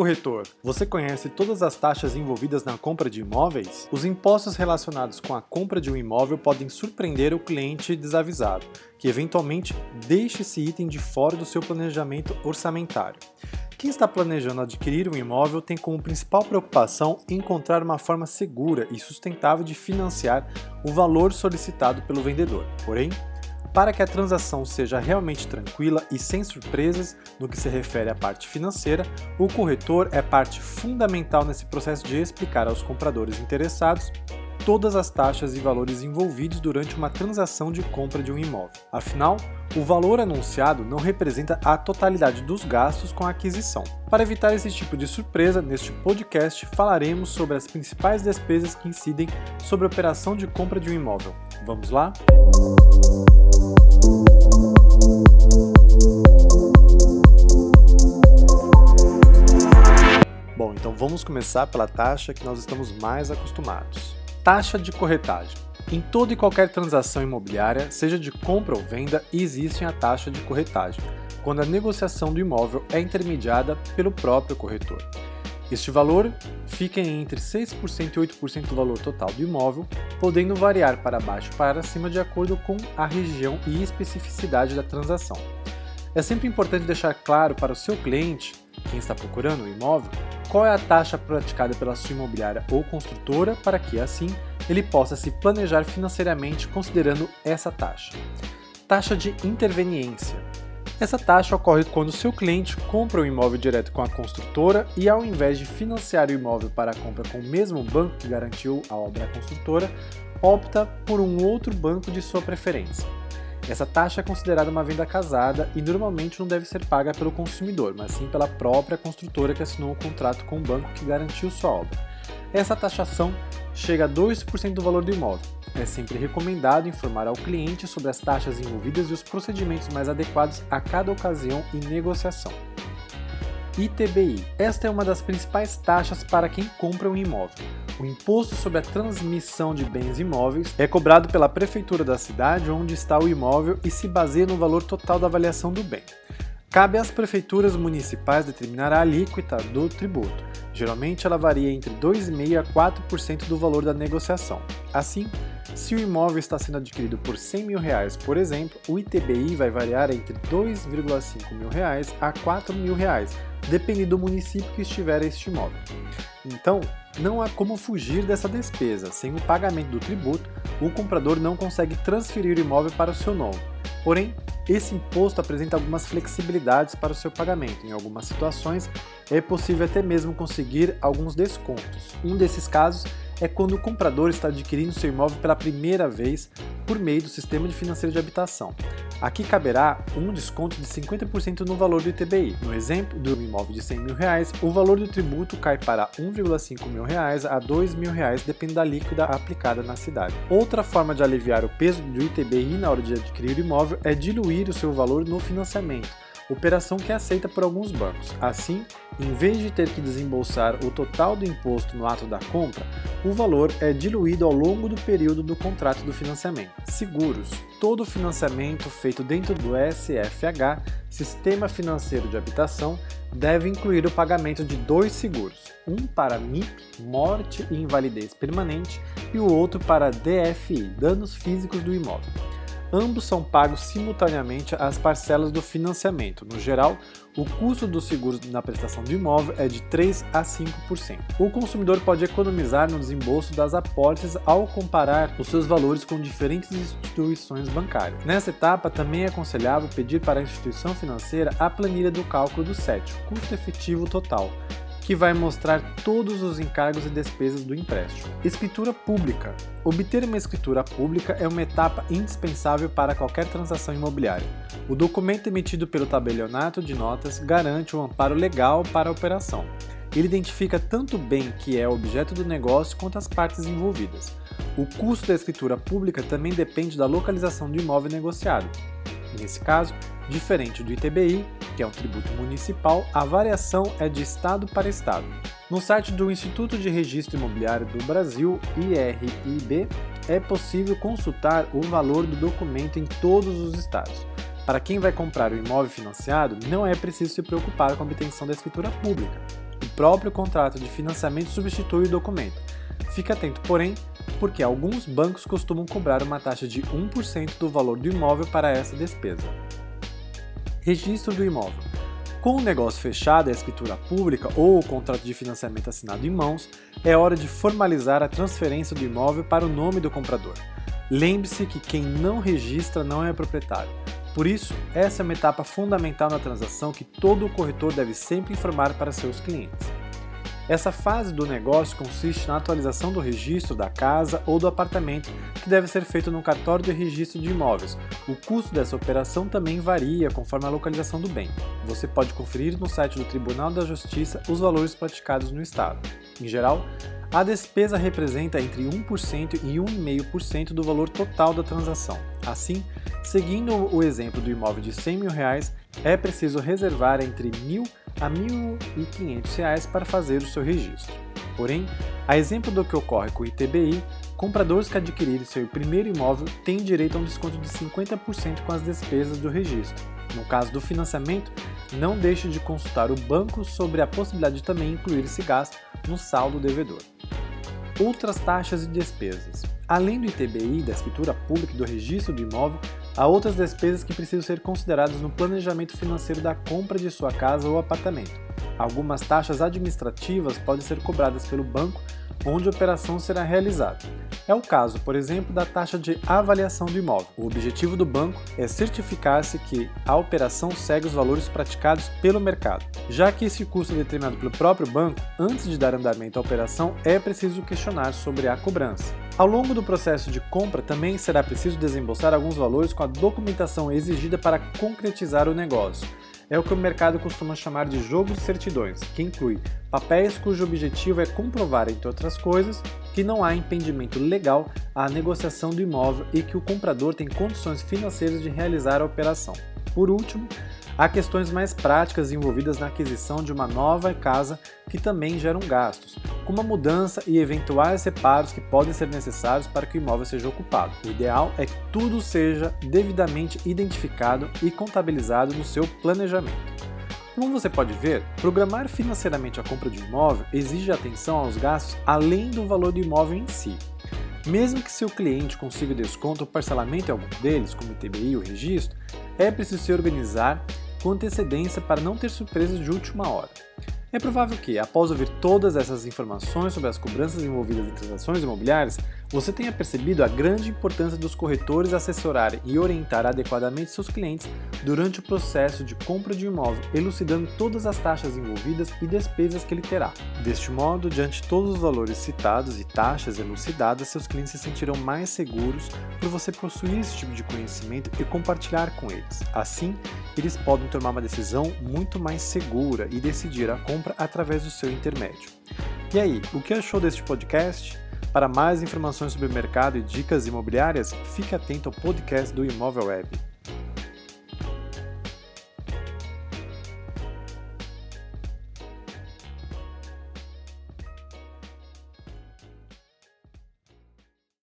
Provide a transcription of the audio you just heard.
corretor, você conhece todas as taxas envolvidas na compra de imóveis? Os impostos relacionados com a compra de um imóvel podem surpreender o cliente desavisado, que eventualmente deixe esse item de fora do seu planejamento orçamentário. Quem está planejando adquirir um imóvel tem como principal preocupação encontrar uma forma segura e sustentável de financiar o valor solicitado pelo vendedor. Porém, para que a transação seja realmente tranquila e sem surpresas no que se refere à parte financeira, o corretor é parte fundamental nesse processo de explicar aos compradores interessados todas as taxas e valores envolvidos durante uma transação de compra de um imóvel. Afinal, o valor anunciado não representa a totalidade dos gastos com a aquisição. Para evitar esse tipo de surpresa, neste podcast falaremos sobre as principais despesas que incidem sobre a operação de compra de um imóvel. Vamos lá? Bom, então vamos começar pela taxa que nós estamos mais acostumados. Taxa de corretagem. Em toda e qualquer transação imobiliária, seja de compra ou venda, existe a taxa de corretagem, quando a negociação do imóvel é intermediada pelo próprio corretor. Este valor fica entre 6% e 8% do valor total do imóvel, podendo variar para baixo para cima de acordo com a região e especificidade da transação. É sempre importante deixar claro para o seu cliente, quem está procurando o imóvel, qual é a taxa praticada pela sua imobiliária ou construtora para que, assim, ele possa se planejar financeiramente considerando essa taxa. Taxa de interveniência. Essa taxa ocorre quando seu cliente compra o imóvel direto com a construtora e, ao invés de financiar o imóvel para a compra com o mesmo banco que garantiu a obra à construtora, opta por um outro banco de sua preferência. Essa taxa é considerada uma venda casada e normalmente não deve ser paga pelo consumidor, mas sim pela própria construtora que assinou o contrato com o banco que garantiu sua obra. Essa taxação chega a 2% do valor do imóvel. É sempre recomendado informar ao cliente sobre as taxas envolvidas e os procedimentos mais adequados a cada ocasião e negociação. ITBI. Esta é uma das principais taxas para quem compra um imóvel. O imposto sobre a transmissão de bens imóveis é cobrado pela prefeitura da cidade onde está o imóvel e se baseia no valor total da avaliação do bem. Cabe às prefeituras municipais determinar a alíquota do tributo. Geralmente ela varia entre 2,5% a 4% do valor da negociação. Assim, se o imóvel está sendo adquirido por 100 mil reais, por exemplo, o ITBI vai variar entre 2,5 mil reais a 4 mil reais, dependendo do município que estiver este imóvel. Então, não há como fugir dessa despesa. Sem o pagamento do tributo, o comprador não consegue transferir o imóvel para o seu nome. Porém, esse imposto apresenta algumas flexibilidades para o seu pagamento. Em algumas situações, é possível até mesmo conseguir alguns descontos. Um desses casos é quando o comprador está adquirindo seu imóvel pela primeira vez por meio do sistema de financeiro de habitação. Aqui caberá um desconto de 50% no valor do ITBI. No exemplo do imóvel de 100 mil reais, o valor do tributo cai para 1,5 mil reais a 2 mil reais, dependendo da líquida aplicada na cidade. Outra forma de aliviar o peso do ITBI na hora de adquirir o imóvel é diluir o seu valor no financiamento operação que é aceita por alguns bancos. Assim, em vez de ter que desembolsar o total do imposto no ato da compra, o valor é diluído ao longo do período do contrato do financiamento. Seguros. Todo financiamento feito dentro do SFH, Sistema Financeiro de Habitação, deve incluir o pagamento de dois seguros, um para MIP, morte e invalidez permanente, e o outro para DFI, danos físicos do imóvel ambos são pagos simultaneamente às parcelas do financiamento. No geral, o custo dos seguros na prestação do imóvel é de 3 a 5%. O consumidor pode economizar no desembolso das apólices ao comparar os seus valores com diferentes instituições bancárias. Nessa etapa, também é aconselhável pedir para a instituição financeira a planilha do cálculo do CET, custo efetivo total, que vai mostrar todos os encargos e despesas do empréstimo. Escritura pública. Obter uma escritura pública é uma etapa indispensável para qualquer transação imobiliária. O documento emitido pelo tabelionato de notas garante um amparo legal para a operação. Ele identifica tanto o bem que é objeto do negócio quanto as partes envolvidas. O custo da escritura pública também depende da localização do imóvel negociado. Nesse caso, diferente do ITBI, que é um tributo municipal, a variação é de estado para estado. No site do Instituto de Registro Imobiliário do Brasil, IRIB, é possível consultar o valor do documento em todos os estados. Para quem vai comprar o imóvel financiado, não é preciso se preocupar com a obtenção da escritura pública. O próprio contrato de financiamento substitui o documento. Fique atento, porém, porque alguns bancos costumam cobrar uma taxa de 1% do valor do imóvel para essa despesa. Registro do imóvel. Com o negócio fechado e a escritura pública ou o contrato de financiamento assinado em mãos, é hora de formalizar a transferência do imóvel para o nome do comprador. Lembre-se que quem não registra não é proprietário. Por isso, essa é uma etapa fundamental na transação que todo corretor deve sempre informar para seus clientes. Essa fase do negócio consiste na atualização do registro da casa ou do apartamento, que deve ser feito no cartório de registro de imóveis. O custo dessa operação também varia conforme a localização do bem. Você pode conferir no site do Tribunal da Justiça os valores praticados no estado. Em geral, a despesa representa entre 1% e 1,5% do valor total da transação. Assim, seguindo o exemplo do imóvel de 100 mil reais, é preciso reservar entre mil a R$ 1.500 para fazer o seu registro. Porém, a exemplo do que ocorre com o ITBI, compradores que adquirirem seu primeiro imóvel têm direito a um desconto de 50% com as despesas do registro. No caso do financiamento, não deixe de consultar o banco sobre a possibilidade de também incluir esse gasto no saldo devedor. Outras taxas e despesas. Além do ITBI, da escritura pública e do registro do imóvel, há outras despesas que precisam ser consideradas no planejamento financeiro da compra de sua casa ou apartamento. Algumas taxas administrativas podem ser cobradas pelo banco onde a operação será realizada. É o caso, por exemplo, da taxa de avaliação do imóvel. O objetivo do banco é certificar-se que a operação segue os valores praticados pelo mercado. Já que esse custo é determinado pelo próprio banco, antes de dar andamento à operação, é preciso questionar sobre a cobrança. Ao longo do processo de compra, também será preciso desembolsar alguns valores com a documentação exigida para concretizar o negócio é o que o mercado costuma chamar de jogo de certidões, que inclui papéis cujo objetivo é comprovar, entre outras coisas, que não há impedimento legal à negociação do imóvel e que o comprador tem condições financeiras de realizar a operação. Por último, Há questões mais práticas envolvidas na aquisição de uma nova casa que também geram gastos, como a mudança e eventuais reparos que podem ser necessários para que o imóvel seja ocupado. O ideal é que tudo seja devidamente identificado e contabilizado no seu planejamento. Como você pode ver, programar financeiramente a compra de um imóvel exige atenção aos gastos além do valor do imóvel em si. Mesmo que seu cliente consiga desconto ou parcelamento em algum deles, como o ITBI ou registro, é preciso se organizar com antecedência para não ter surpresas de última hora. É provável que, após ouvir todas essas informações sobre as cobranças envolvidas em transações imobiliárias, você tenha percebido a grande importância dos corretores assessorarem e orientar adequadamente seus clientes durante o processo de compra de um imóvel, elucidando todas as taxas envolvidas e despesas que ele terá. Deste modo, diante de todos os valores citados e taxas elucidadas, seus clientes se sentirão mais seguros por você possuir esse tipo de conhecimento e compartilhar com eles. Assim, eles podem tomar uma decisão muito mais segura e decidir a compra através do seu intermédio. E aí, o que achou deste podcast? Para mais informações sobre mercado e dicas imobiliárias, fique atento ao podcast do Imóvel Web.